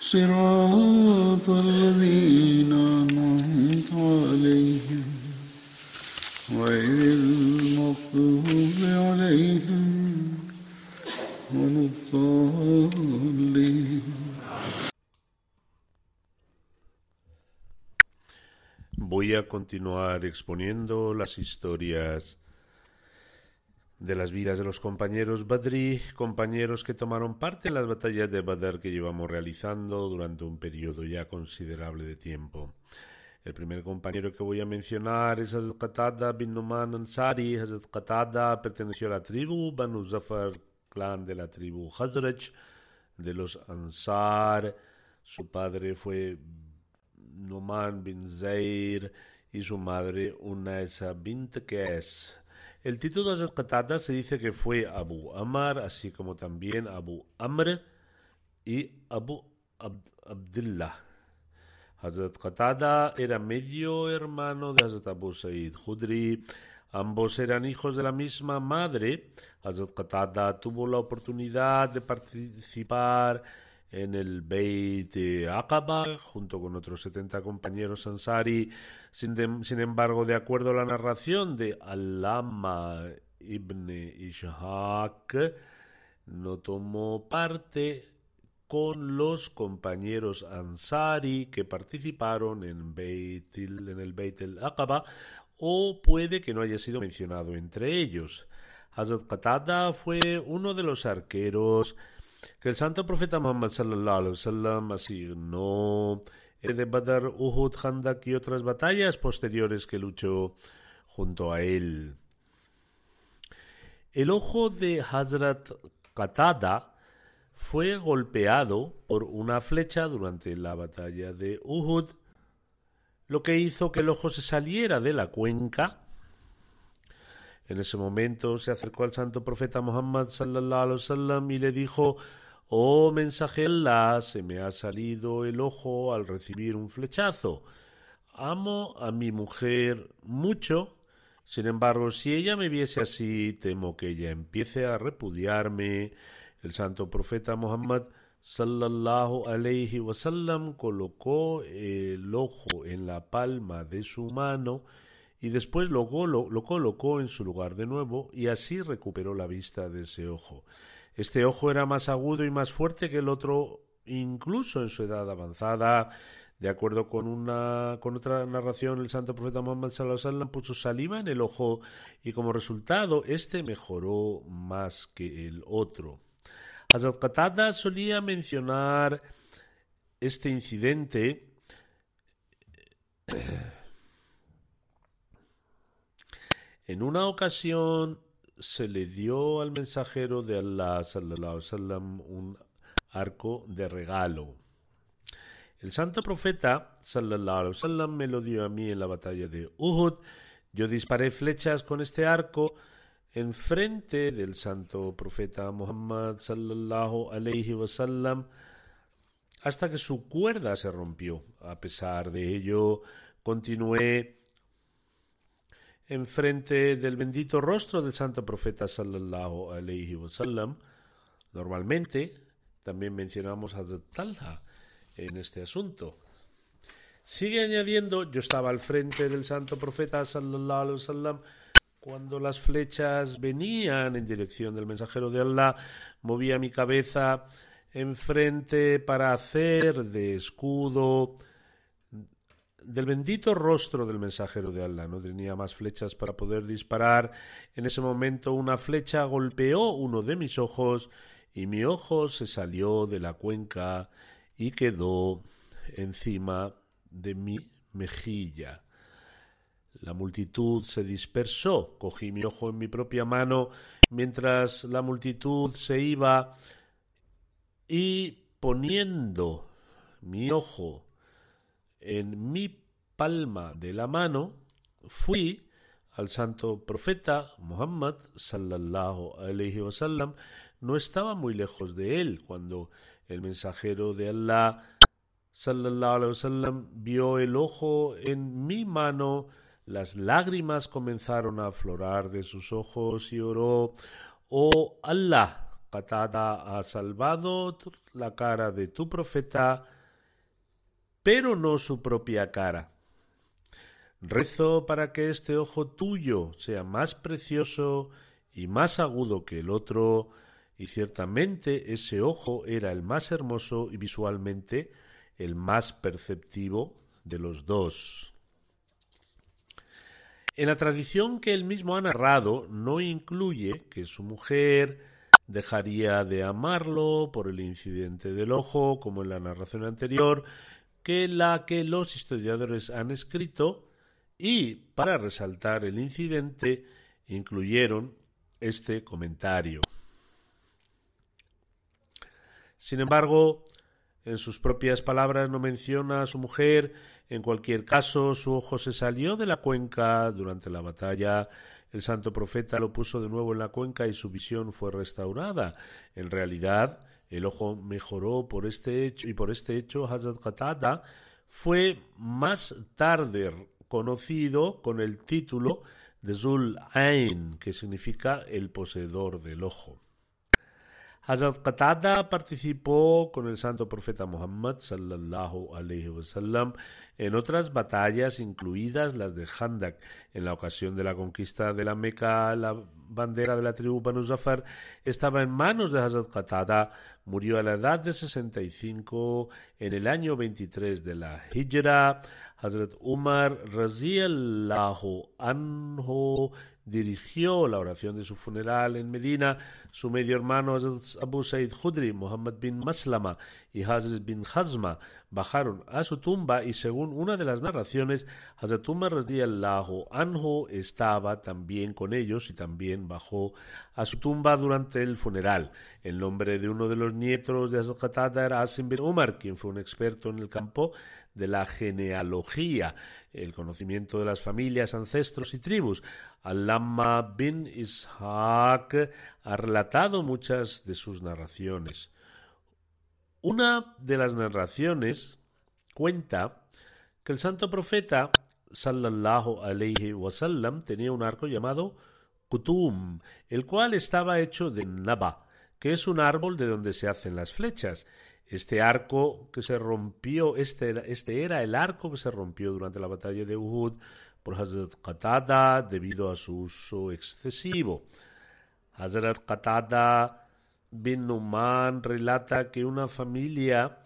صراط الذين أنعمت عليهم غير المغضوب عليهم ولا الضالين Voy a continuar exponiendo las historias de las vidas de los compañeros Badri, compañeros que tomaron parte en las batallas de Badr que llevamos realizando durante un periodo ya considerable de tiempo. El primer compañero que voy a mencionar es Hazrat Qatada bin Numan Ansari. Hazrat Qatada perteneció a la tribu Banu Zafar, clan de la tribu Hazraj, de los Ansar. Su padre fue Numan bin Zair y su madre Unaisa bint. El título de Hazrat Qatada se dice que fue Abu Amar, así como también Abu Amr y Abu Abd Abdullah. Hazrat Qatada era medio hermano de Hazrat Abu Sa'id Khudri. Ambos eran hijos de la misma madre. Hazrat Qatada tuvo la oportunidad de participar en el Beit Aqaba junto con otros 70 compañeros Ansari. Sin, embargo, de acuerdo a la narración de Alama ibn Ishaq, no tomó parte con los compañeros Ansari que participaron en, Beit, en el Beit el-Aqaba o puede que no haya sido mencionado entre ellos. Hazrat Qatada fue uno de los arqueros que el santo profeta Muhammad sallallahu alaihi wasallam asignó de Badr, Uhud, Handak y otras batallas posteriores que luchó junto a él. El ojo de Hazrat Qatada fue golpeado por una flecha durante la batalla de Uhud, lo que hizo que el ojo se saliera de la cuenca. En ese momento se acercó al santo profeta Muhammad sallallahu alaihi wasallam y le dijo: Oh mensaje Allah, se me ha salido el ojo al recibir un flechazo. Amo a mi mujer mucho. Sin embargo, si ella me viese así, temo que ella empiece a repudiarme. El santo profeta Muhammad sallallahu alayhi wasallam colocó el ojo en la palma de su mano y después lo, lo, lo colocó en su lugar de nuevo y así recuperó la vista de ese ojo. Este ojo era más agudo y más fuerte que el otro, incluso en su edad avanzada. De acuerdo con una con otra narración, el santo profeta Muhammad sallallahu puso saliva en el ojo y como resultado este mejoró más que el otro. Hazrat Qatada solía mencionar este incidente en una ocasión se le dio al mensajero de Allah un arco de regalo. El santo profeta wasallam me lo dio a mí en la batalla de Uhud. Yo disparé flechas con este arco enfrente del santo profeta Muhammad sallallahu alaihi wasallam hasta que su cuerda se rompió. A pesar de ello, continué enfrente del bendito rostro del santo profeta sallallahu alayhi wasallam. Normalmente también mencionamos a Talha en este asunto. Sigue añadiendo, yo estaba al frente del santo profeta sallallahu alayhi wasallam cuando las flechas venían en dirección del mensajero de Allah, movía mi cabeza enfrente para hacer de escudo del bendito rostro del mensajero de Allah. No tenía más flechas para poder disparar. En ese momento una flecha golpeó uno de mis ojos y mi ojo se salió de la cuenca y quedó encima de mi mejilla. La multitud se dispersó. Cogí mi ojo en mi propia mano mientras la multitud se iba y poniendo mi ojo en mi palma de la mano, fui al santo profeta Muhammad sallallahu alaihi wasallam. No estaba muy lejos de él cuando el mensajero de Allah sallallahu alaihi wasallam vio el ojo en mi mano las lágrimas comenzaron a aflorar de sus ojos y oró, Oh Allah, Qatada ha salvado la cara de tu profeta, pero no su propia cara. Rezo para que este ojo tuyo sea más precioso y más agudo que el otro, y ciertamente ese ojo era el más hermoso y visualmente el más perceptivo de los dos. En la tradición que él mismo ha narrado, no incluye que su mujer dejaría de amarlo por el incidente del ojo, como en la narración anterior, que la que los historiadores han escrito, y para resaltar el incidente incluyeron este comentario. Sin embargo, en sus propias palabras no menciona a su mujer en cualquier caso, su ojo se salió de la cuenca durante la batalla. El santo profeta lo puso de nuevo en la cuenca y su visión fue restaurada. En realidad, el ojo mejoró por este hecho y por este hecho Hazrat Qatada fue más tarde conocido con el título de Zul Ain, que significa el poseedor del ojo. Hazrat Qatada participó con el santo profeta Muhammad sallallahu alaihi wasallam en otras batallas, incluidas las de Handak. En la ocasión de la conquista de la Meca, la bandera de la tribu Banu Zafar estaba en manos de Hazrat Qatada. Murió a la edad de 65 en el año 23 de la Hijra. Hazrat Umar raziyallahu anhu dirigió la oración de su funeral en Medina, su medio hermano Abu Said Khudri, Muhammad bin Maslama y Hazrat bin Hazma bajaron a su tumba y según una de las narraciones, Hazrat Umar Lajo anhu estaba también con ellos y también bajó a su tumba durante el funeral. El nombre de uno de los nietos de Hazrat Qatada bin Umar, quien fue un experto en el campo de la genealogía, el conocimiento de las familias, ancestros y tribus. Alama bin Ishaq ha relatado muchas de sus narraciones. Una de las narraciones cuenta que el santo profeta sallallahu alayhi wasallam tenía un arco llamado Kutum, el cual estaba hecho de Naba, que es un árbol de donde se hacen las flechas, este arco que se rompió, este, este era el arco que se rompió durante la batalla de Uhud por Hazrat Qatada debido a su uso excesivo. Hazrat Qatada bin Numan relata que una familia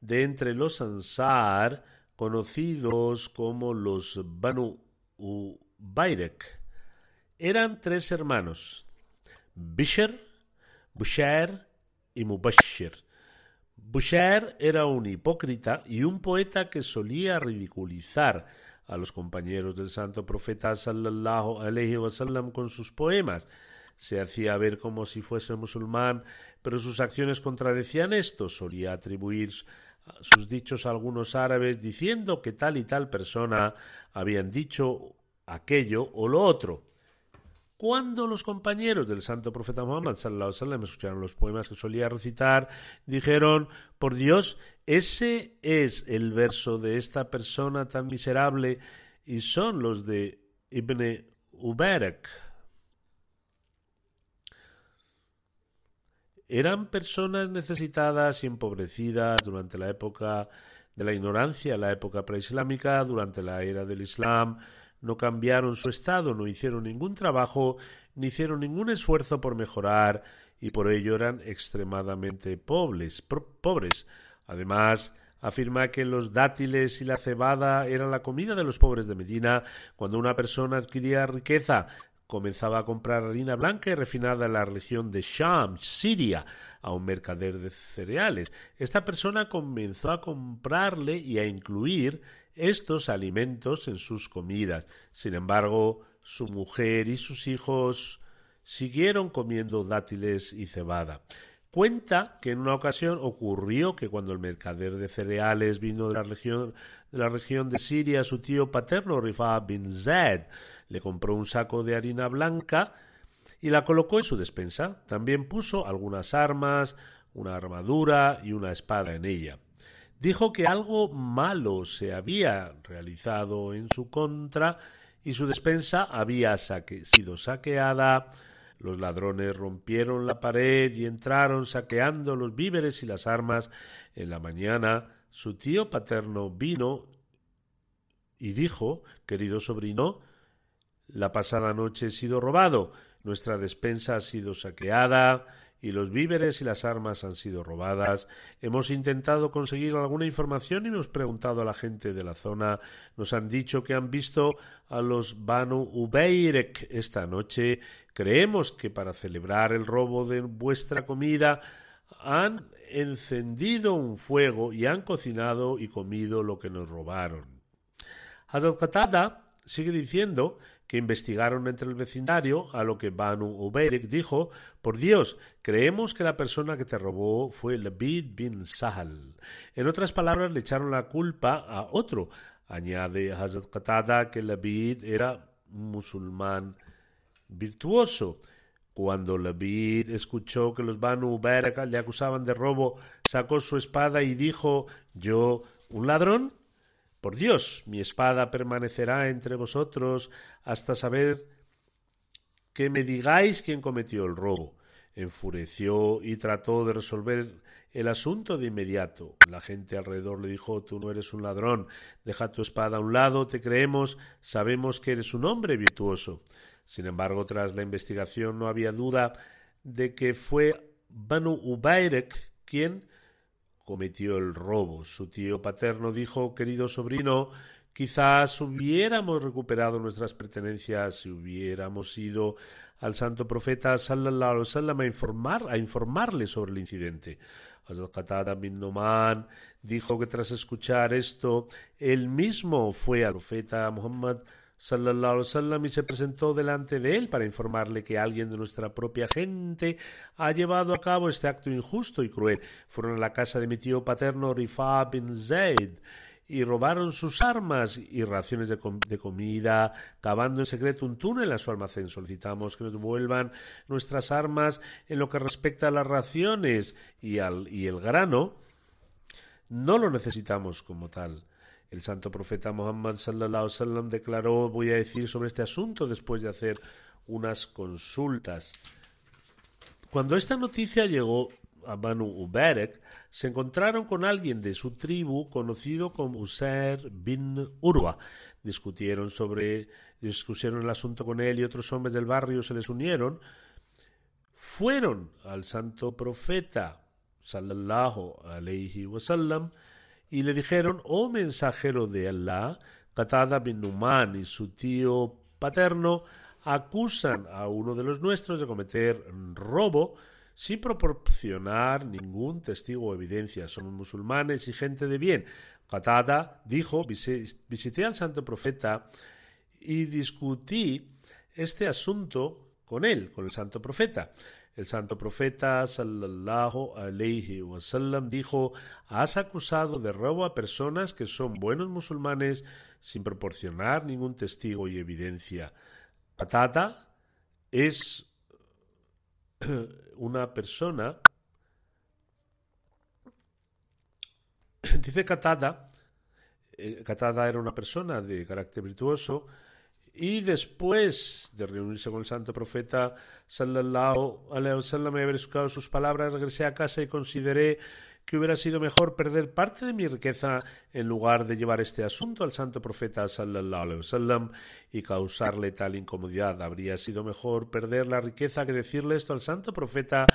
de entre los Ansar, conocidos como los Banu Ubayrek, eran tres hermanos, Bishr, Bushair y Mubashir Boucher era un hipócrita y un poeta que solía ridiculizar a los compañeros del santo profeta sallallahu alaihi wasallam con sus poemas. Se hacía ver como si fuese musulmán, pero sus acciones contradecían esto. Solía atribuir sus dichos a algunos árabes diciendo que tal y tal persona habían dicho aquello o lo otro. Cuando los compañeros del santo profeta Muhammad sallallahu alaihi escucharon los poemas que solía recitar, dijeron, por Dios, ese es el verso de esta persona tan miserable y son los de Ibn Uberek. Eran personas necesitadas y empobrecidas durante la época de la ignorancia, la época preislámica, durante la era del Islam, no cambiaron su estado, no hicieron ningún trabajo, ni hicieron ningún esfuerzo por mejorar, y por ello eran extremadamente pobres. pobres. Además, afirma que los dátiles y la cebada eran la comida de los pobres de Medina. Cuando una persona adquiría riqueza, comenzaba a comprar harina blanca y refinada en la región de Sham, Siria, a un mercader de cereales. Esta persona comenzó a comprarle y a incluir estos alimentos en sus comidas. Sin embargo, su mujer y sus hijos siguieron comiendo dátiles y cebada. Cuenta que en una ocasión ocurrió que cuando el mercader de cereales vino de la región de, la región de Siria, su tío paterno Rifa bin Zaid le compró un saco de harina blanca y la colocó en su despensa. También puso algunas armas, una armadura y una espada en ella. Dijo que algo malo se había realizado en su contra y su despensa había sido saqueada. Los ladrones rompieron la pared y entraron saqueando los víveres y las armas. En la mañana su tío paterno vino y dijo, querido sobrino, la pasada noche he sido robado, nuestra despensa ha sido saqueada y los víveres y las armas han sido robadas. Hemos intentado conseguir alguna información y hemos preguntado a la gente de la zona. Nos han dicho que han visto a los Banu Ubeirek esta noche. Creemos que para celebrar el robo de vuestra comida han encendido un fuego y han cocinado y comido lo que nos robaron. Hazrat Qatada sigue diciendo que investigaron entre el vecindario, a lo que Banu Ubayrik dijo, por Dios, creemos que la persona que te robó fue Labid bin Sahal. En otras palabras, le echaron la culpa a otro. Añade Hazrat Qatada que Labid era musulmán virtuoso. Cuando Labid escuchó que los Banu Ubayrik le acusaban de robo, sacó su espada y dijo, yo, un ladrón, por Dios, mi espada permanecerá entre vosotros hasta saber que me digáis quién cometió el robo. Enfureció y trató de resolver el asunto de inmediato. La gente alrededor le dijo Tú no eres un ladrón, deja tu espada a un lado, te creemos, sabemos que eres un hombre virtuoso. Sin embargo, tras la investigación no había duda de que fue Banu Ubayrek quien cometió el robo. Su tío paterno dijo, querido sobrino, quizás hubiéramos recuperado nuestras pertenencias si hubiéramos ido al santo profeta sallallahu alaihi wasallam a informar a informarle sobre el incidente. Hazrat Qatada bin Numan dijo que tras escuchar esto, él mismo fue al profeta Muhammad sallallahu wasallam y se presentó delante de él para informarle que alguien de nuestra propia gente ha llevado a cabo este acto injusto y cruel. Fueron a la casa de mi tío paterno Rifa bin Zaid y robaron sus armas y raciones de, de, comida, cavando en secreto un túnel a su almacén. Solicitamos que nos devuelvan nuestras armas en lo que respecta a las raciones y, al, y el grano. No lo necesitamos como tal. El santo profeta Muhammad sallallahu wasallam declaró, voy a decir sobre este asunto después de hacer unas consultas. Cuando esta noticia llegó a Banu Uberek, se encontraron con alguien de su tribu conocido como Usair bin Urwa. Discutieron sobre, discutieron el asunto con él y otros hombres del barrio se les unieron. Fueron al santo profeta sallallahu alaihi wasallam y le dijeron, oh mensajero de Allah, Qatada bin Numan y su tío paterno acusan a uno de los nuestros de cometer robo sin proporcionar ningún testigo o evidencia. Somos musulmanes y gente de bien. Qatada dijo, visité al santo profeta y discutí este asunto con él, con el santo profeta. El santo profeta sallallahu alaihi wasallam dijo: Has acusado de robo a personas que son buenos musulmanes sin proporcionar ningún testigo y evidencia. Patata es una persona. Dice Katada, eh, Katada era una persona de carácter virtuoso Y después de reunirse con el santo profeta, sallallahu alaihi wasallam, y haber escuchado sus palabras, regresé a casa y consideré que hubiera sido mejor perder parte de mi riqueza en lugar de llevar este asunto al santo profeta sallallahu alaihi wasallam y causarle tal incomodidad. Habría sido mejor perder la riqueza que decirle esto al santo profeta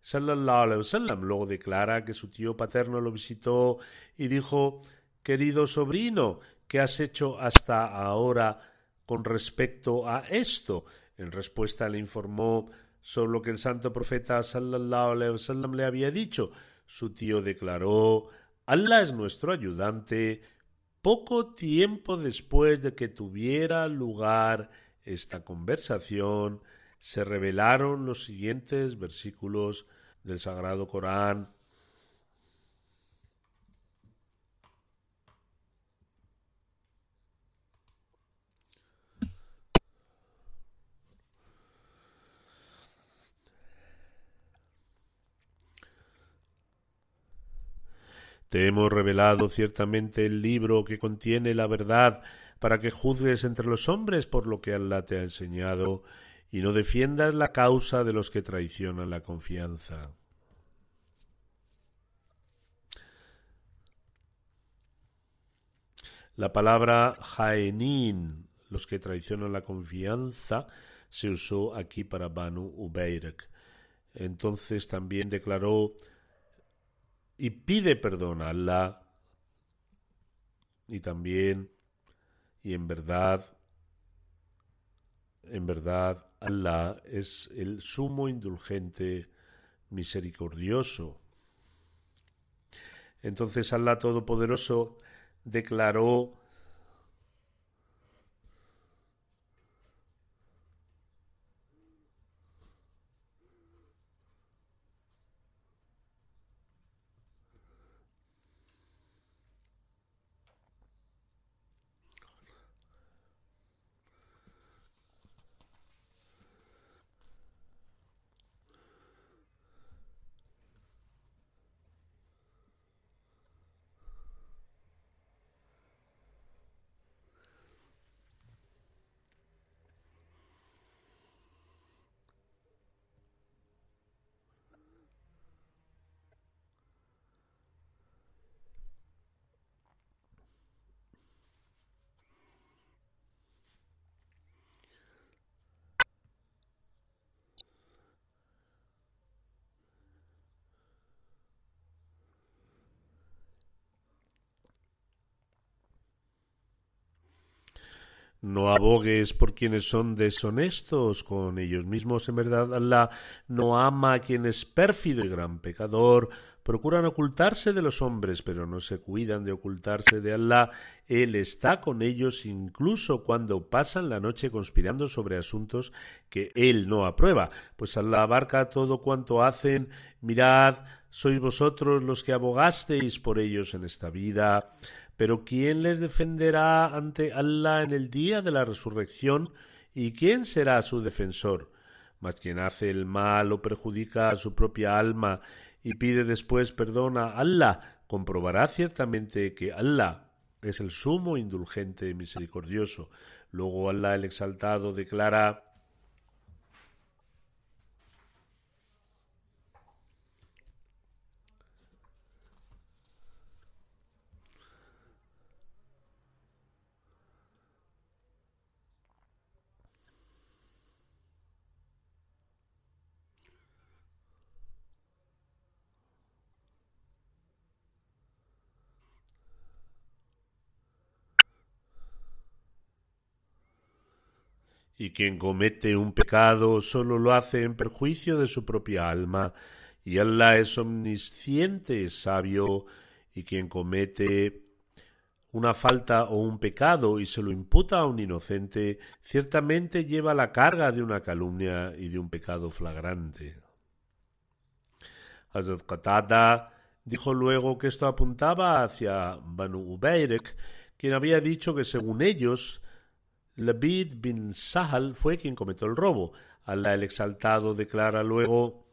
sallallahu alaihi wasallam. Luego declara que su tío paterno lo visitó y dijo: Querido sobrino, ¿qué has hecho hasta ahora con respecto a esto? En respuesta le informó sobre lo que el santo profeta sallallahu le había dicho. Su tío declaró: Allah es nuestro ayudante. Poco tiempo después de que tuviera lugar esta conversación, se revelaron los siguientes versículos del Sagrado Corán. Te hemos revelado ciertamente el libro que contiene la verdad para que juzgues entre los hombres por lo que Allah te ha enseñado y no defiendas la causa de los que traicionan la confianza. La palabra jaenin, los que traicionan la confianza, se usó aquí para Banu Ubeirak. Entonces también declaró y pide perdón a Allah y también y en verdad en verdad Allah es el sumo indulgente misericordioso. Entonces Allah Todopoderoso declaró No abogues por quienes son deshonestos con ellos mismos. En verdad, Allah no ama a quien es pérfido y gran pecador. Procuran ocultarse de los hombres, pero no se cuidan de ocultarse de Allah. Él está con ellos incluso cuando pasan la noche conspirando sobre asuntos que Él no aprueba. Pues Allah abarca todo cuanto hacen. Mirad, sois vosotros los que abogasteis por ellos en esta vida. Pero ¿quién les defenderá ante Allah en el día de la resurrección? ¿Y quién será su defensor? Mas quien hace el mal o perjudica a su propia alma y pide después perdón a Allah, comprobará ciertamente que Allah es el sumo indulgente y misericordioso. Luego Allah el exaltado declara y quien comete un pecado solo lo hace en perjuicio de su propia alma, y Allah es omnisciente, sabio, y quien comete una falta o un pecado y se lo imputa a un inocente, ciertamente lleva la carga de una calumnia y de un pecado flagrante. Hazrat Qatada dijo luego que esto apuntaba hacia Banu Ubayrek, quien había dicho que según ellos Labid bin Sahal fue quien cometió el robo. Allah el exaltado declara luego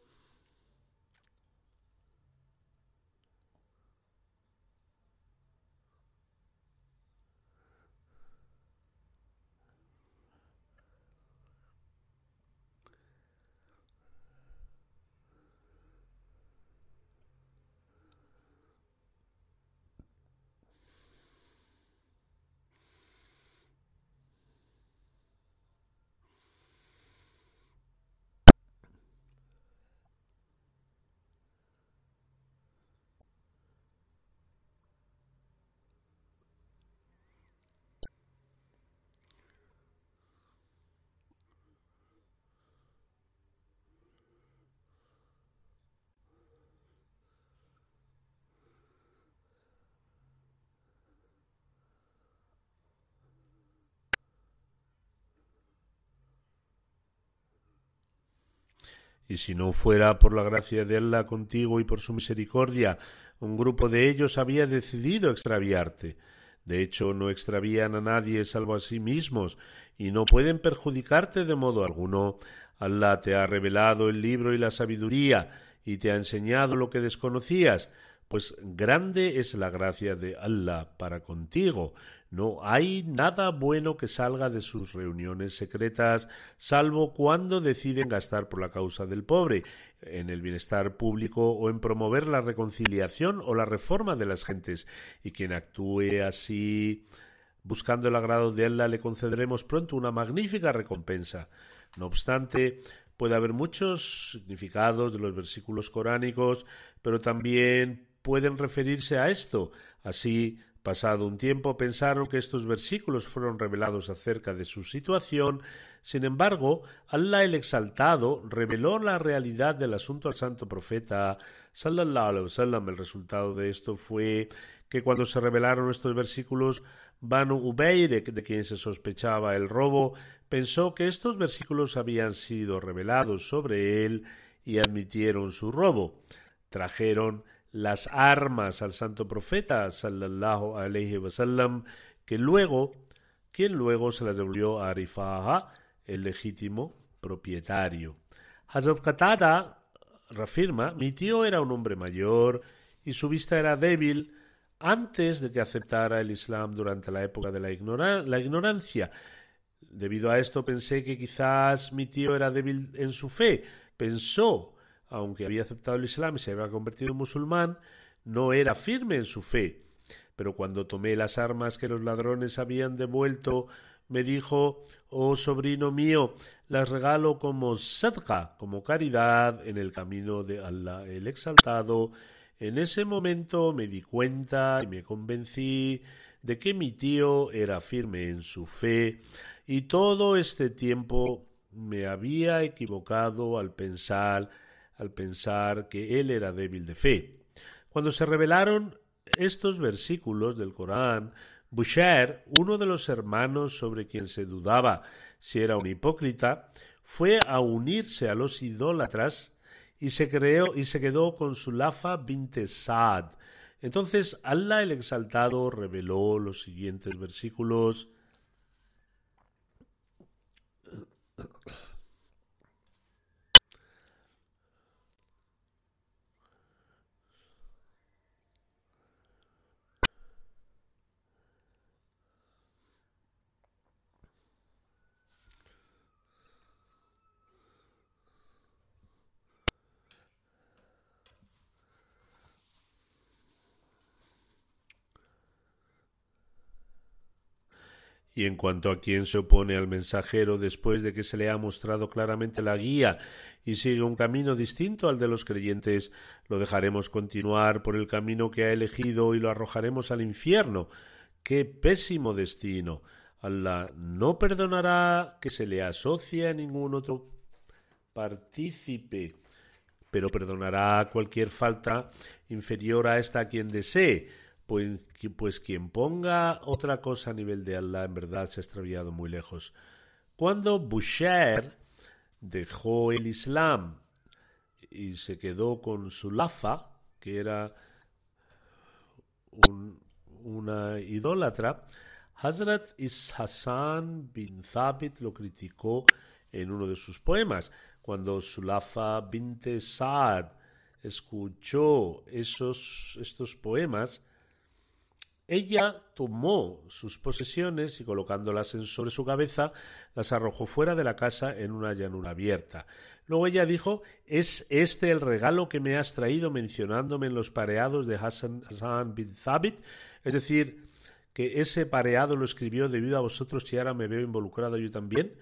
Y si no fuera por la gracia de Allah contigo y por su misericordia, un grupo de ellos había decidido extraviarte. De hecho, no extravían a nadie salvo a sí mismos, y no pueden perjudicarte de modo alguno. Allah te ha revelado el libro y la sabiduría, y te ha enseñado lo que desconocías, pues grande es la gracia de Allah para contigo. No hay nada bueno que salga de sus reuniones secretas, salvo cuando deciden gastar por la causa del pobre, en el bienestar público o en promover la reconciliación o la reforma de las gentes. Y quien actúe así, buscando el agrado de Allah, le concederemos pronto una magnífica recompensa. No obstante, puede haber muchos significados de los versículos coránicos, pero también pueden referirse a esto. Así, pasado un tiempo, pensaron que estos versículos fueron revelados acerca de su situación. Sin embargo, Allah el Exaltado reveló la realidad del asunto al santo profeta sallallahu. El resultado de esto fue que cuando se revelaron estos versículos, Banu Ubeirek, de quien se sospechaba el robo, pensó que estos versículos habían sido revelados sobre él y admitieron su robo. Trajeron las armas al santo profeta sallallahu alaihi wasallam que luego quien luego se las devolvió a Rifa'a el legítimo propietario Hazrat Qatada reafirma mi tío era un hombre mayor y su vista era débil antes de que aceptara el Islam durante la época de la, la ignorancia. Debido a esto pensé que quizás mi tío era débil en su fe. Pensó aunque había aceptado el Islam y se había convertido en musulmán, no era firme en su fe. Pero cuando tomé las armas que los ladrones habían devuelto, me dijo, oh sobrino mío, las regalo como sadqa, como caridad en el camino de Allah el Exaltado. En ese momento me di cuenta y me convencí de que mi tío era firme en su fe y todo este tiempo me había equivocado al pensar al pensar que él era débil de fe. Cuando se revelaron estos versículos del Corán, Bushair, uno de los hermanos sobre quien se dudaba si era un hipócrita, fue a unirse a los idólatras y se creó y se quedó con Sulafa binte Saad. Entonces Allah el Exaltado reveló los siguientes versículos Y en cuanto a quien se opone al mensajero después de que se le ha mostrado claramente la guía y sigue un camino distinto al de los creyentes, lo dejaremos continuar por el camino que ha elegido y lo arrojaremos al infierno. ¡Qué pésimo destino! Allah no perdonará que se le asocie a ningún otro partícipe, pero perdonará cualquier falta inferior a esta a quien desee pues, pues quien ponga otra cosa a nivel de Allah en verdad se ha extraviado muy lejos. Cuando Busher dejó el Islam y se quedó con su lafa, que era una idólatra, Hazrat Is Hassan bin Thabit lo criticó en uno de sus poemas. Cuando Sulafa binte Saad escuchó esos, estos poemas, ella tomó sus posesiones y colocándolas sobre su cabeza, las arrojó fuera de la casa en una llanura abierta. Luego ella dijo, ¿es este el regalo que me has traído mencionándome en los pareados de Hassan, Hassan bin Thabit? Es decir, que ese pareado lo escribió debido a vosotros y ahora me veo involucrado yo también.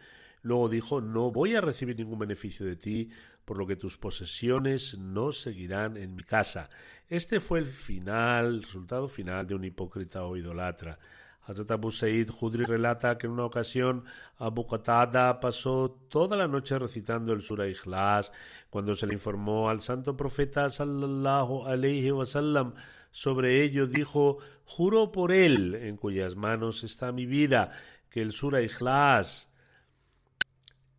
Luego dijo, no voy a recibir ningún beneficio de ti, por lo que tus posesiones no seguirán en mi casa. Este fue el final, el resultado final de un hipócrita o idolatra. Hazrat Abu Said Judri relata que en una ocasión Abu Qatada pasó toda la noche recitando el Surah Ikhlas. Cuando se le informó al santo profeta sallallahu alayhi wasallam sobre ello, dijo: Juro por él, en cuyas manos está mi vida, que el Surah Ikhlas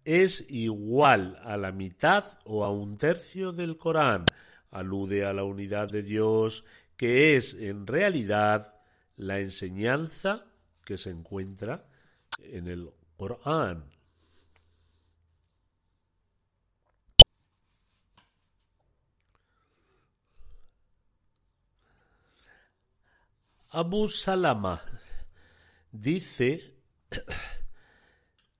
es igual a la mitad o a un tercio del Corán. Alude a la unidad de Dios, que es en realidad la enseñanza que se encuentra en el Corán. Abu Salama dice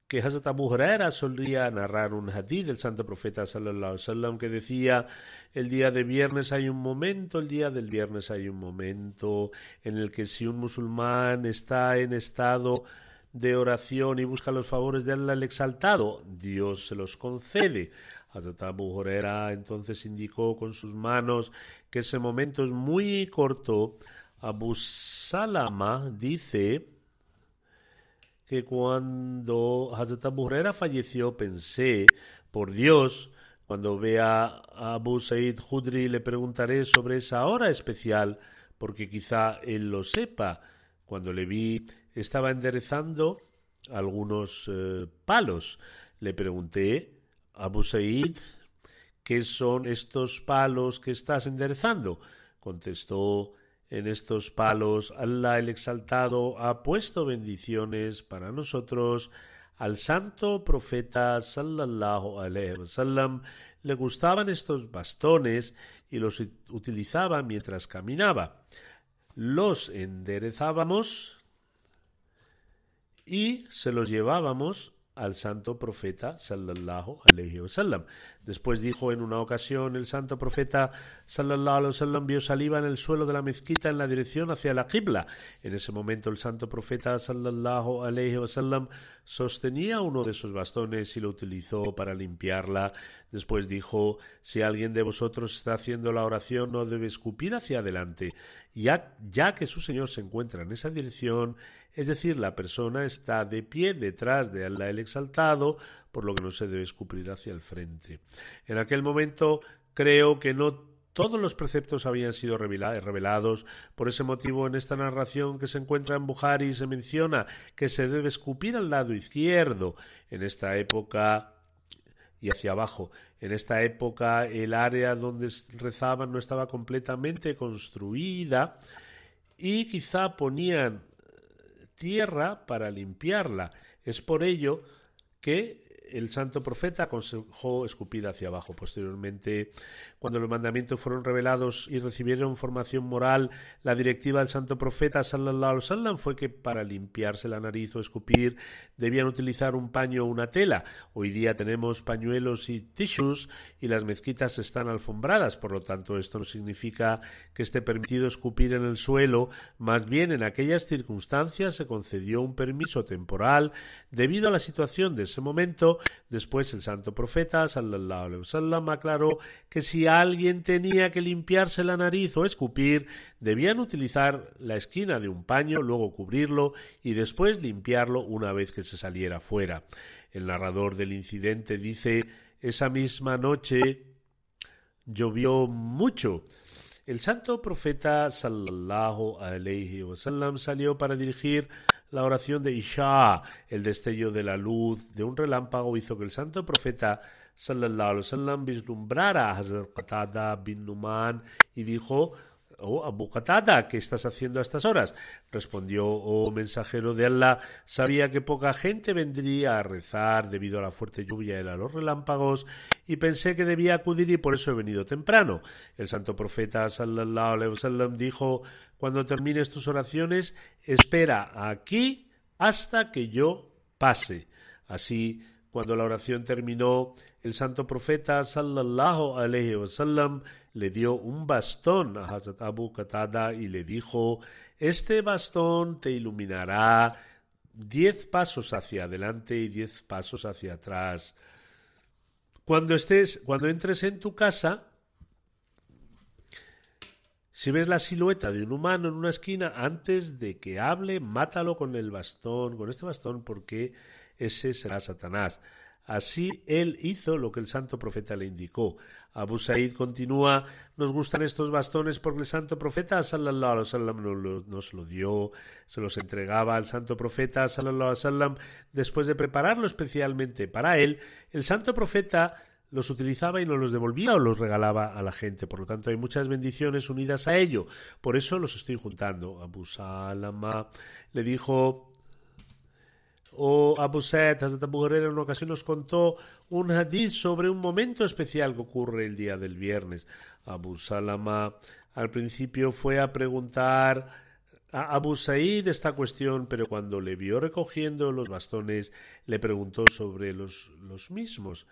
que Hazrat Abu Huraira solía narrar un hadith del santo profeta sallallahu alaihi que decía el día de viernes hay un momento, el día del viernes hay un momento en el que si un musulmán está en estado de oración y busca los favores de Allah el exaltado, Dios se los concede. Hazrat Abu Huraira entonces indicó con sus manos que ese momento es muy corto. Abu Salama dice que cuando Hazrat Abu Huraira falleció pensé, por Dios, cuando vea a Abu Said Khudri le preguntaré sobre esa hora especial, porque quizá él lo sepa. Cuando le vi estaba enderezando algunos eh, palos. Le pregunté, Abu Said, ¿qué son estos palos que estás enderezando? Contestó, en estos palos Allah el Exaltado ha puesto bendiciones para nosotros. Al santo profeta sallallahu alaihi le gustaban estos bastones y los utilizaba mientras caminaba. Los enderezábamos y se los llevábamos al santo profeta sallallahu alaihi wasallam. Después dijo en una ocasión el santo profeta sallallahu alaihi wasallam vio saliva en el suelo de la mezquita en la dirección hacia la qibla. En ese momento el santo profeta sallallahu alaihi wasallam sostenía uno de esos bastones y lo utilizó para limpiarla. Después dijo, si alguien de vosotros está haciendo la oración no debe escupir hacia adelante, ya, ya que su Señor se encuentra en esa dirección es decir, la persona está de pie detrás de Allah el exaltado, por lo que no se debe escupir hacia el frente. En aquel momento creo que no todos los preceptos habían sido revelados. Por ese motivo, en esta narración que se encuentra en Bukhari se menciona que se debe escupir al lado izquierdo. En esta época y hacia abajo. En esta época el área donde rezaban no estaba completamente construida y quizá ponían tierra para limpiarla. Es por ello que el santo profeta aconsejó escupir hacia abajo. Posteriormente, cuando los mandamientos fueron revelados y recibieron formación moral, la directiva del santo profeta sallallahu alaihi fue que para limpiarse la nariz o escupir debían utilizar un paño o una tela. Hoy día tenemos pañuelos y tissues y las mezquitas están alfombradas, por lo tanto esto no significa que esté permitido escupir en el suelo, más bien en aquellas circunstancias se concedió un permiso temporal debido a la situación de ese momento. Después el santo profeta sallallahu alaihi aclaró que si alguien tenía que limpiarse la nariz o escupir, debían utilizar la esquina de un paño, luego cubrirlo y después limpiarlo una vez que se saliera fuera. El narrador del incidente dice esa misma noche llovió mucho. El santo profeta sallallahu alaihi wasallam salió para dirigir la oración de Isha, el destello de la luz de un relámpago hizo que el santo profeta sallallahu alaihi wasallam vislumbrara a Hazrat Qatada bin Numan y dijo Oh, Abu Qatada, ¿qué estás haciendo a estas horas? Respondió, oh mensajero de Allah, sabía que poca gente vendría a rezar debido a la fuerte lluvia y a los relámpagos, y pensé que debía acudir y por eso he venido temprano. El santo profeta sallallahu alaihi wasallam dijo, cuando termines tus oraciones, espera aquí hasta que yo pase. Así, cuando la oración terminó, el santo profeta sallallahu alaihi wasallam le dio un bastón a Hazrat Abu Qatada y le dijo, este bastón te iluminará diez pasos hacia adelante y diez pasos hacia atrás. Cuando estés, cuando entres en tu casa, si ves la silueta de un humano en una esquina, antes de que hable, mátalo con el bastón, con este bastón, porque ese será Satanás. Así él hizo lo que el santo profeta le indicó. Abu Said continúa, nos gustan estos bastones porque el santo profeta sallallahu alaihi wasallam nos lo dio, se los entregaba al santo profeta sallallahu alaihi wasallam después de prepararlo especialmente para él. El santo profeta los utilizaba y no los devolvía o los regalaba a la gente. Por lo tanto, hay muchas bendiciones unidas a ello. Por eso los estoy juntando. Abu Salama le dijo o Abu Said, Hazrat Abu en una ocasión nos contó un hadith sobre un momento especial que ocurre el día del viernes. Abu Salama al principio fue a preguntar a Abu Said esta cuestión, pero cuando le vio recogiendo los bastones, le preguntó sobre los, los mismos.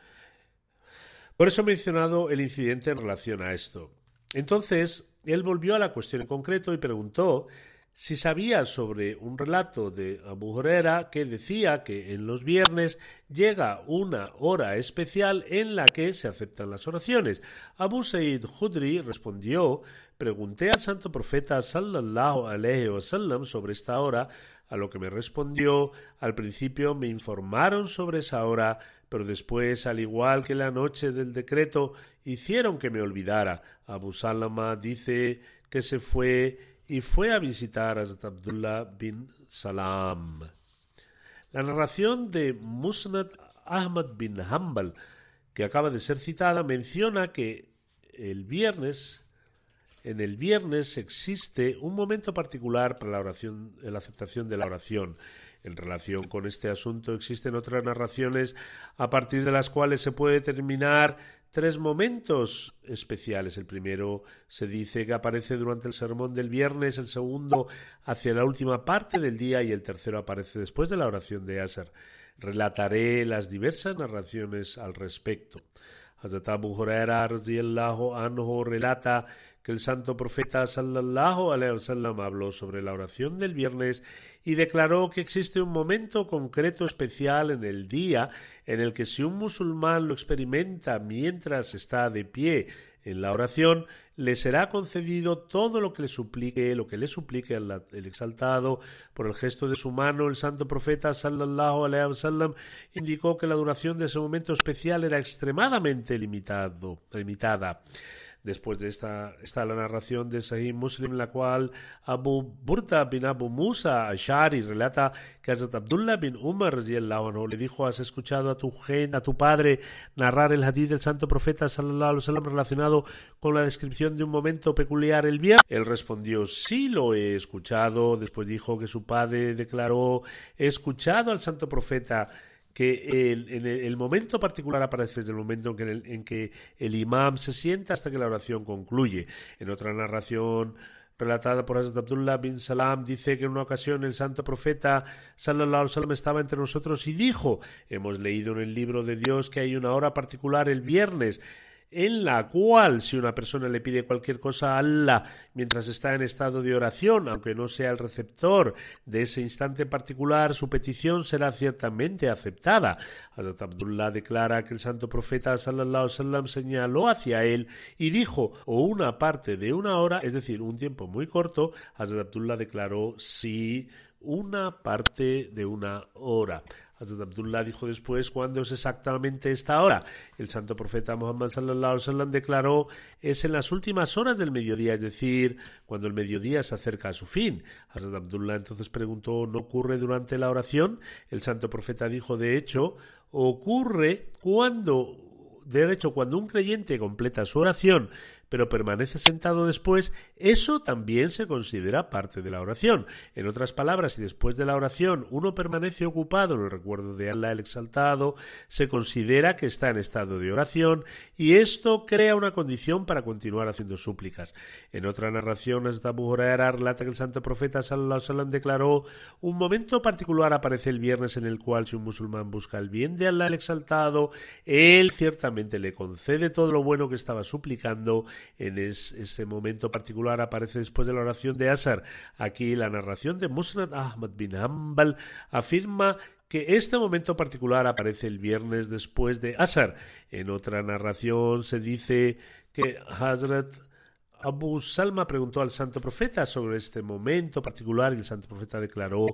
Por eso he mencionado el incidente en relación a esto. Entonces, él volvió a la cuestión en concreto y preguntó si sabía sobre un relato de Abu Huraira que decía que en los viernes llega una hora especial en la que se aceptan las oraciones. Abu Said Khudri respondió Pregunté al santo profeta sallallahu alaihi wasallam sobre esta hora, a lo que me respondió al principio me informaron sobre esa hora, pero después, al igual que la noche del decreto, hicieron que me olvidara. Abu Salama dice que se fue y fue a visitar a Abdullah bin Salam. La narración de Musnad Ahmad bin Hanbal, que acaba de ser citada, menciona que el viernes, en el viernes existe un momento particular para la oración, la aceptación de la oración. En relación con este asunto existen otras narraciones a partir de las cuales se puede determinar tres momentos especiales. El primero se dice que aparece durante el sermón del viernes, el segundo hacia la última parte del día y el tercero aparece después de la oración de Aser. Relataré las diversas narraciones al respecto. Hazrat Abu Huraira anhu relata que el santo profeta sallallahu alaihi habló sobre la oración del viernes y declaró que existe un momento concreto especial en el día en el que si un musulmán lo experimenta mientras está de pie en la oración, le será concedido todo lo que le suplique, lo que le suplique el exaltado por el gesto de su mano. El santo profeta sallallahu alaihi wasallam indicó que la duración de ese momento especial era extremadamente limitado, limitada. Después de esta está la narración de Sahih Muslim, la cual Abu Burda bin Abu Musa Ashari relata que Hazrat Abdullah bin Umar le dijo: ¿Has escuchado a tu gen, a tu padre, narrar el hadith del santo profeta sallallahu relacionado con la descripción de un momento peculiar el viernes? Él respondió: Sí, lo he escuchado. Después dijo que su padre declaró: He escuchado al santo profeta que el, en el, momento particular aparece desde el momento en que, el, en imam se sienta hasta que la oración concluye. En otra narración relatada por Hazrat Abdullah bin Salam, dice que en una ocasión el santo profeta sallallahu alaihi estaba entre nosotros y dijo, hemos leído en el libro de Dios que hay una hora particular el viernes en la cual si una persona le pide cualquier cosa a Allah mientras está en estado de oración, aunque no sea el receptor de ese instante particular, su petición será ciertamente aceptada. Hazrat Abdullah declara que el santo profeta sallallahu sallam señaló hacia él y dijo o una parte de una hora, es decir, un tiempo muy corto, Hazrat Abdullah declaró sí una parte de una hora. Hazrat Abdullah dijo después cuándo es exactamente esta hora. El santo profeta Muhammad sallallahu alaihi declaró es en las últimas horas del mediodía, es decir, cuando el mediodía se acerca a su fin. Hazrat Abdullah entonces preguntó ¿no ocurre durante la oración? El santo profeta dijo de hecho ocurre cuando de hecho cuando un creyente completa su oración pero permanece sentado después, eso también se considera parte de la oración. En otras palabras, si después de la oración uno permanece ocupado en el recuerdo de Allah el Exaltado, se considera que está en estado de oración y esto crea una condición para continuar haciendo súplicas. En otra narración, Huraira relata que el santo profeta sallallahu alaihi declaró un momento particular aparece el viernes en el cual si un musulmán busca el bien de Allah el Exaltado, él ciertamente le concede todo lo bueno que estaba suplicando en ese momento particular aparece después de la oración de Asar. Aquí la narración de Musnad Ahmad bin Hanbal afirma que este momento particular aparece el viernes después de Asar. En otra narración se dice que Hazrat Abu Salma preguntó al santo profeta sobre este momento particular y el santo profeta declaró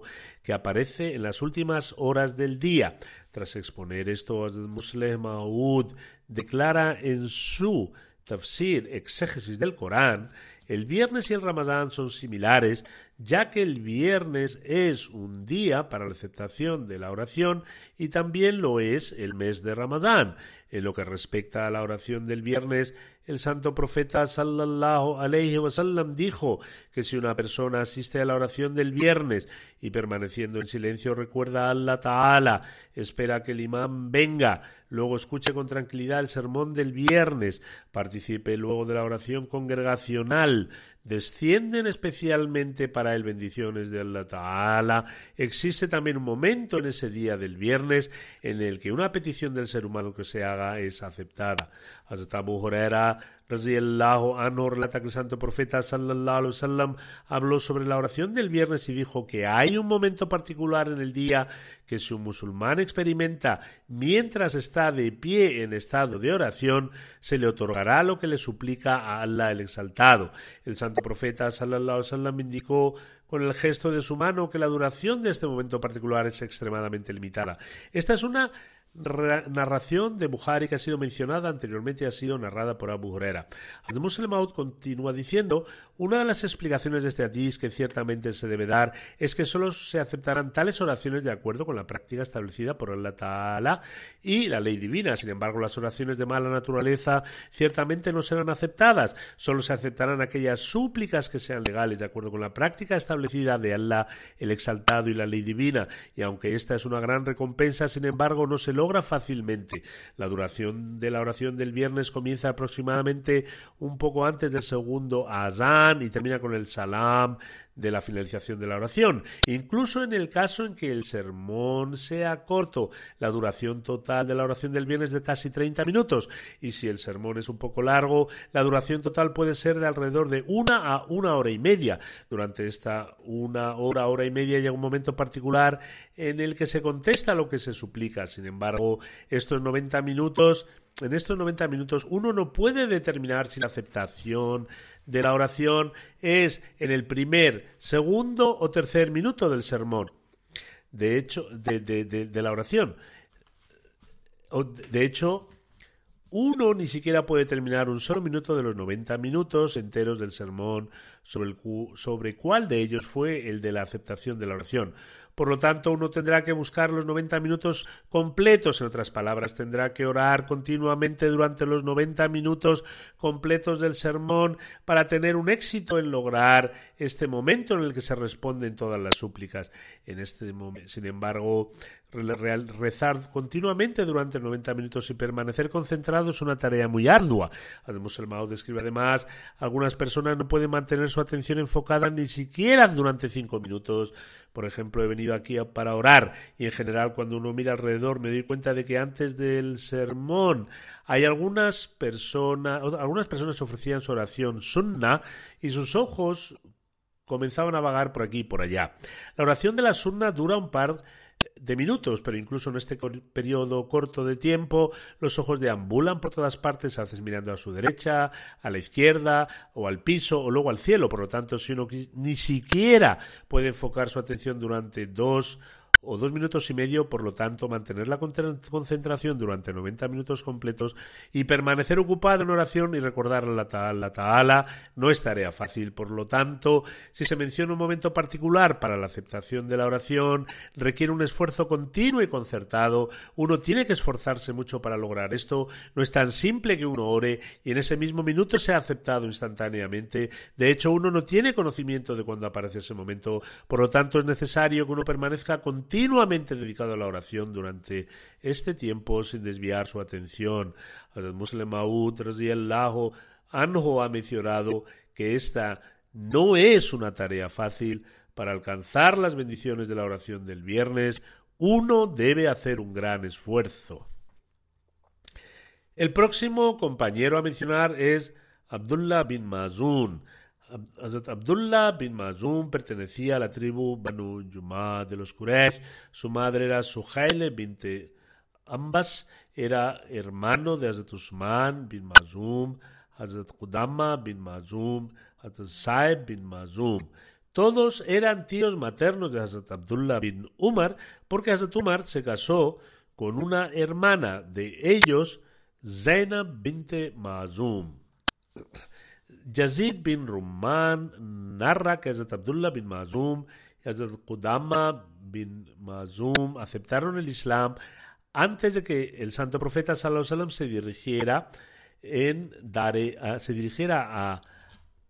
que aparece en las últimas horas del día. Tras exponer esto, Muslim Maud declara en su tafsir, exégesis del Corán, el viernes y el ramadán son similares, ya que el viernes es un día para la aceptación de la oración y también lo es el mes de ramadán. En lo que respecta a la oración del viernes, el santo profeta sallallahu alayhi wasallam dijo que si una persona asiste a la oración del viernes y permaneciendo en silencio recuerda a Allah Ta'ala, espera que el imán venga, luego escuche con tranquilidad el sermón del viernes, participe luego de la oración congregacional, descienden especialmente para él bendiciones de Allah Ta'ala. Existe también un momento en ese día del viernes en el que una petición del ser humano que se haga es aceptada. Hazrat Abu Huraira anhu relata que el santo profeta sallallahu alaihi wasallam habló sobre la oración del viernes y dijo que hay un momento particular en el día que si un musulmán experimenta mientras está de pie en estado de oración, se le otorgará lo que le suplica a Allah el exaltado. El santo profeta sallallahu alaihi wasallam indicó con el gesto de su mano que la duración de este momento particular es extremadamente limitada. Esta es una narración de Buhari que ha sido mencionada anteriormente ha sido narrada por Abu Huraira. Al-Muslim continúa diciendo, una de las explicaciones de este hadith que ciertamente se debe dar es que solo se aceptarán tales oraciones de acuerdo con la práctica establecida por Allah Ta'ala y la ley divina. Sin embargo, las oraciones de mala naturaleza ciertamente no serán aceptadas. Solo se aceptarán aquellas súplicas que sean legales de acuerdo con la práctica establecida de Allah, el exaltado y la ley divina. Y aunque esta es una gran recompensa, sin embargo, no se logra fácilmente. La duración de la oración del viernes comienza aproximadamente un poco antes del segundo azán y termina con el salam de la finalización de la oración. Incluso en el caso en que el sermón sea corto, la duración total de la oración del viernes es de casi 30 minutos. Y si el sermón es un poco largo, la duración total puede ser de alrededor de una a una hora y media. Durante esta una hora, hora y media llega un momento particular en el que se contesta lo que se suplica. Sin embargo, estos 90 minutos en estos 90 minutos uno no puede determinar si la aceptación de la oración es en el primer, segundo o tercer minuto del sermón. De hecho, de, la oración. De hecho, uno ni siquiera puede terminar un solo minuto de los 90 minutos enteros del sermón sobre, el, sobre cuál de ellos fue el de la aceptación de la oración. Por lo tanto, uno tendrá que buscar los 90 minutos completos. En otras palabras, tendrá que orar continuamente durante los 90 minutos completos del sermón para tener un éxito en lograr este momento en el que se responden todas las súplicas. Este sin embargo, rezar continuamente durante 90 minutos y permanecer concentrado es una tarea muy ardua. Además, el Mao describe además, algunas personas no pueden mantener su atención enfocada ni siquiera durante 5 minutos por ejemplo, he venido aquí para orar y en general cuando uno mira alrededor me doy cuenta de que antes del sermón hay algunas personas, algunas personas ofrecían su oración sunna y sus ojos comenzaban a vagar por aquí y por allá. La oración de la sunna dura un par de minutos, pero incluso en este periodo corto de tiempo los ojos deambulan por todas partes, a veces mirando a su derecha, a la izquierda o al piso o luego al cielo. Por lo tanto, si uno ni siquiera puede enfocar su atención durante dos o dos minutos y medio, por lo tanto, mantener la concentración durante 90 minutos completos y permanecer ocupado en oración y recordar la ta'ala, ta'ala no es tarea fácil. Por lo tanto, si se menciona un momento particular para la aceptación de la oración, requiere un esfuerzo continuo y concertado. Uno tiene que esforzarse mucho para lograr esto. No es tan simple que uno ore y en ese mismo minuto sea aceptado instantáneamente. De hecho, uno no tiene conocimiento de cuándo aparece ese momento. Por lo tanto, es necesario que uno permanezca con continuamente dedicado a la oración durante este tiempo sin desviar su atención. El Muslim Maud Anjo ha mencionado que esta no es una tarea fácil para alcanzar las bendiciones de la oración del viernes. Uno debe hacer un gran esfuerzo. El próximo compañero a mencionar es Abdullah bin Mazun. Abdullah bin Mazum pertenecía a la tribu Banu Yumá de los Quraysh. Su madre era Suhaile binte Ambas, era hermano de Hazrat Usman bin Mazum. Hazrat Qudama bin Mazum, Hazrat Saeb bin Mazum. Todos eran tíos maternos de Hazrat Abdullah bin Umar, porque Hazrat Umar se casó con una hermana de ellos, Zainab binte Mazum. Yazid bin Rumman narra que Hazrat Abdullah bin Mazum y Hazrat Qudama bin Mazum aceptaron el Islam antes de que el santo profeta sallallahu se dirigiera en Dare, se dirigiera a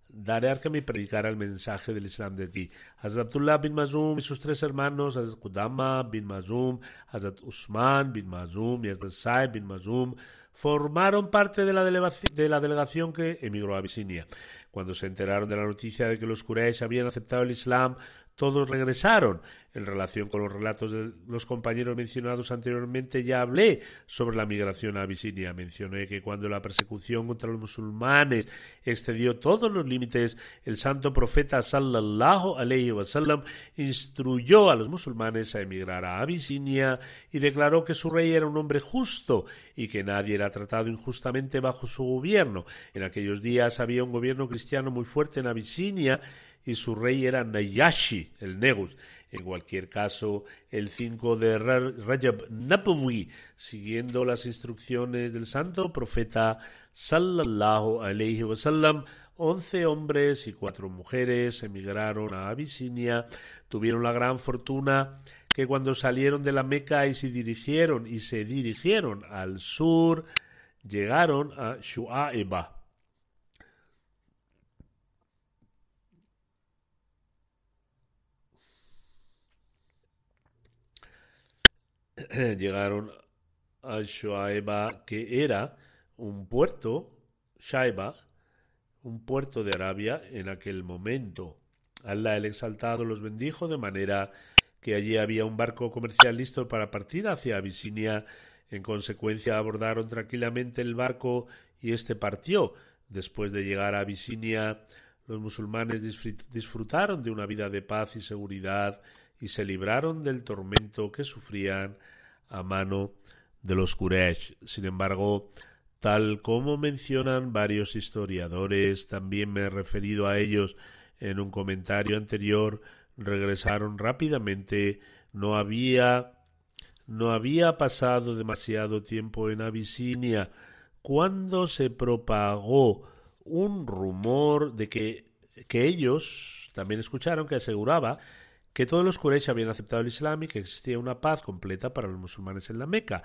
Dare Arkham y predicara el mensaje del Islam de ti. Hazrat Abdullah bin Mazum y sus tres hermanos, Hazrat Qudama bin Mazum, Hazrat Usman bin Mazum y Hazrat Saib bin Mazum, formaron parte de la, de la delegación que emigró a Abisinia. Cuando se enteraron de la noticia de que los Quraysh habían aceptado el Islam, todos regresaron. En relación con los relatos de los compañeros mencionados anteriormente, ya hablé sobre la migración a Abisinia. Mencioné que cuando la persecución contra los musulmanes excedió todos los límites, el santo profeta sallallahu alayhi wasallam instruyó a los musulmanes a emigrar a Abisinia y declaró que su rey era un hombre justo y que nadie era tratado injustamente bajo su gobierno. En aquellos días había un gobierno cristiano muy fuerte en Abisinia y su rey era Nayashi, el Negus. En cualquier caso, el 5 de Rajab Nabawi, siguiendo las instrucciones del santo profeta sallallahu alayhi wasallam, once hombres y cuatro mujeres emigraron a Abisinia, tuvieron la gran fortuna que cuando salieron de la Meca y se dirigieron y se dirigieron al sur, llegaron a Shu'aiba, llegaron a Shuaiba, que era un puerto, Shaiba, un puerto de Arabia en aquel momento. Allah el Exaltado los bendijo de manera que allí había un barco comercial listo para partir hacia Abisinia. En consecuencia abordaron tranquilamente el barco y éste partió. Después de llegar a Abisinia, los musulmanes disfrutaron de una vida de paz y seguridad y se libraron del tormento que sufrían a mano de los Quraysh. Sin embargo, tal como mencionan varios historiadores, también me he referido a ellos en un comentario anterior, regresaron rápidamente, no había no había pasado demasiado tiempo en Abisinia cuando se propagó un rumor de que, que ellos también escucharon que aseguraba que todos los Quraysh habían aceptado el Islam y que existía una paz completa para los musulmanes en la Meca.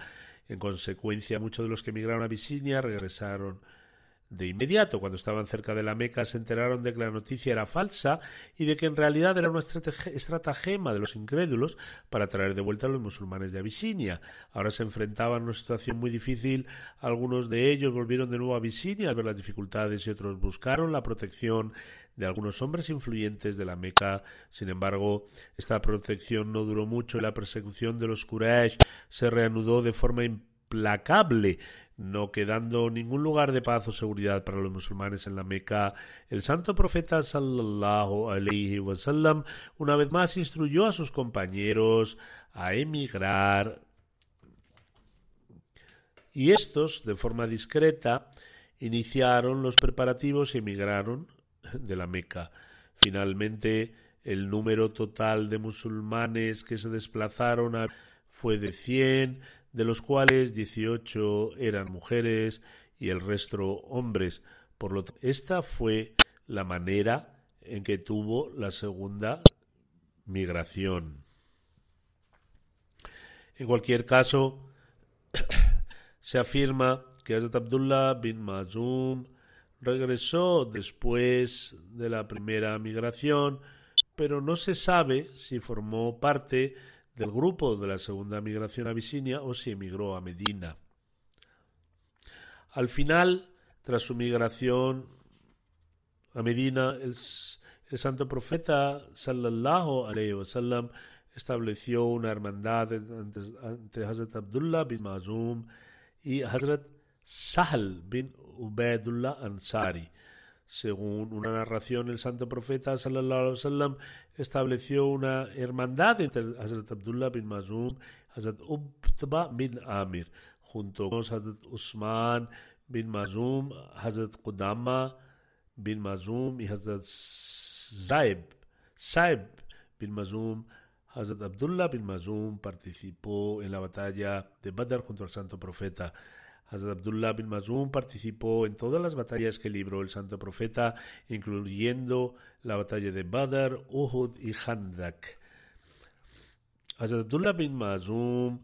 En consecuencia, muchos de los que emigraron a Abisinia regresaron de inmediato, cuando estaban cerca de la Meca, se enteraron de que la noticia era falsa y de que en realidad era una estratagema de los incrédulos para traer de vuelta a los musulmanes de Abisinia. Ahora se enfrentaban a una situación muy difícil. Algunos de ellos volvieron de nuevo a Abisinia al ver las dificultades y otros buscaron la protección de algunos hombres influyentes de la Meca. Sin embargo, esta protección no duró mucho y la persecución de los Quraysh se reanudó de forma implacable no quedando ningún lugar de paz o seguridad para los musulmanes en la Meca, el santo profeta sallallahu alaihi wasallam una vez más instruyó a sus compañeros a emigrar y estos, de forma discreta, iniciaron los preparativos y emigraron de la Meca. Finalmente, el número total de musulmanes que se desplazaron fue de cien, de los cuales 18 eran mujeres y el resto hombres. Por lo tanto, esta fue la manera en que tuvo la segunda migración. En cualquier caso, se afirma que Hazrat Abdullah bin Mazum regresó después de la primera migración, pero no se sabe si formó parte del grupo de la segunda migración a Abisinia o si emigró a Medina. Al final, tras su migración a Medina, el, santo profeta sallallahu alayhi wasallam estableció una hermandad entre Hazrat Abdullah bin Mazum y Hazrat Sahal bin Ubaidullah Ansari. Según una narración, el santo profeta sallallahu estableció una hermandad entre Hazrat Abdullah bin Mazum Hazrat Ubtba bin Amir, junto con Hazrat Usman bin Mazum, Hazrat Qudama bin Mazum y Hazrat Zaib, Saib bin Mazum, Hazrat Abdullah bin Mazum participó en la batalla de Badr junto al santo profeta. Hazrat Abdullah bin Mazum participó en todas las batallas que libró el santo profeta, incluyendo la batalla de Badr, Uhud y Khandak. Hazrat Abdullah bin Mazum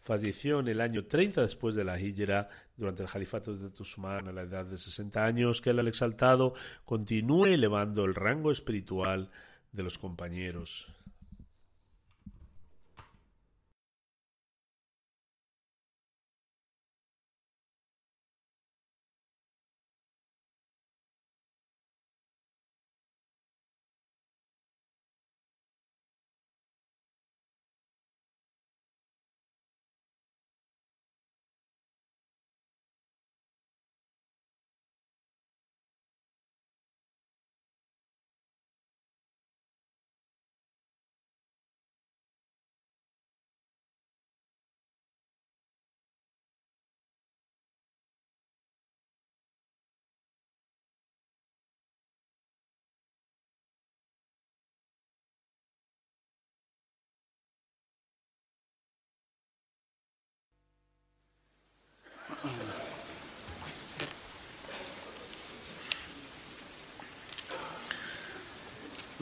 falleció en el año 30 después de la Hijra durante el califato de Tusman a la edad de 60 años, que al exaltado continúe elevando el rango espiritual de los compañeros.